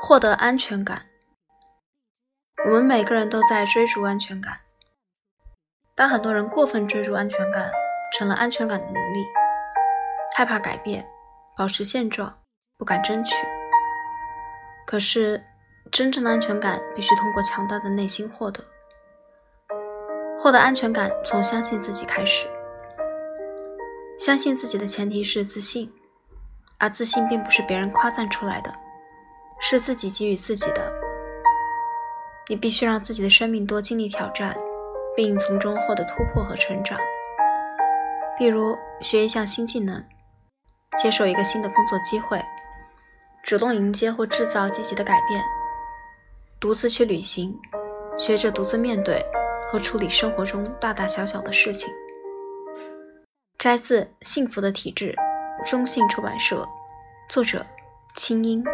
获得安全感。我们每个人都在追逐安全感。当很多人过分追逐安全感，成了安全感的奴隶，害怕改变，保持现状，不敢争取。可是，真正的安全感必须通过强大的内心获得。获得安全感，从相信自己开始。相信自己的前提是自信，而自信并不是别人夸赞出来的，是自己给予自己的。你必须让自己的生命多经历挑战。并从中获得突破和成长，比如学一项新技能，接受一个新的工作机会，主动迎接或制造积极的改变，独自去旅行，学着独自面对和处理生活中大大小小的事情。摘自《幸福的体质》，中信出版社，作者：清音。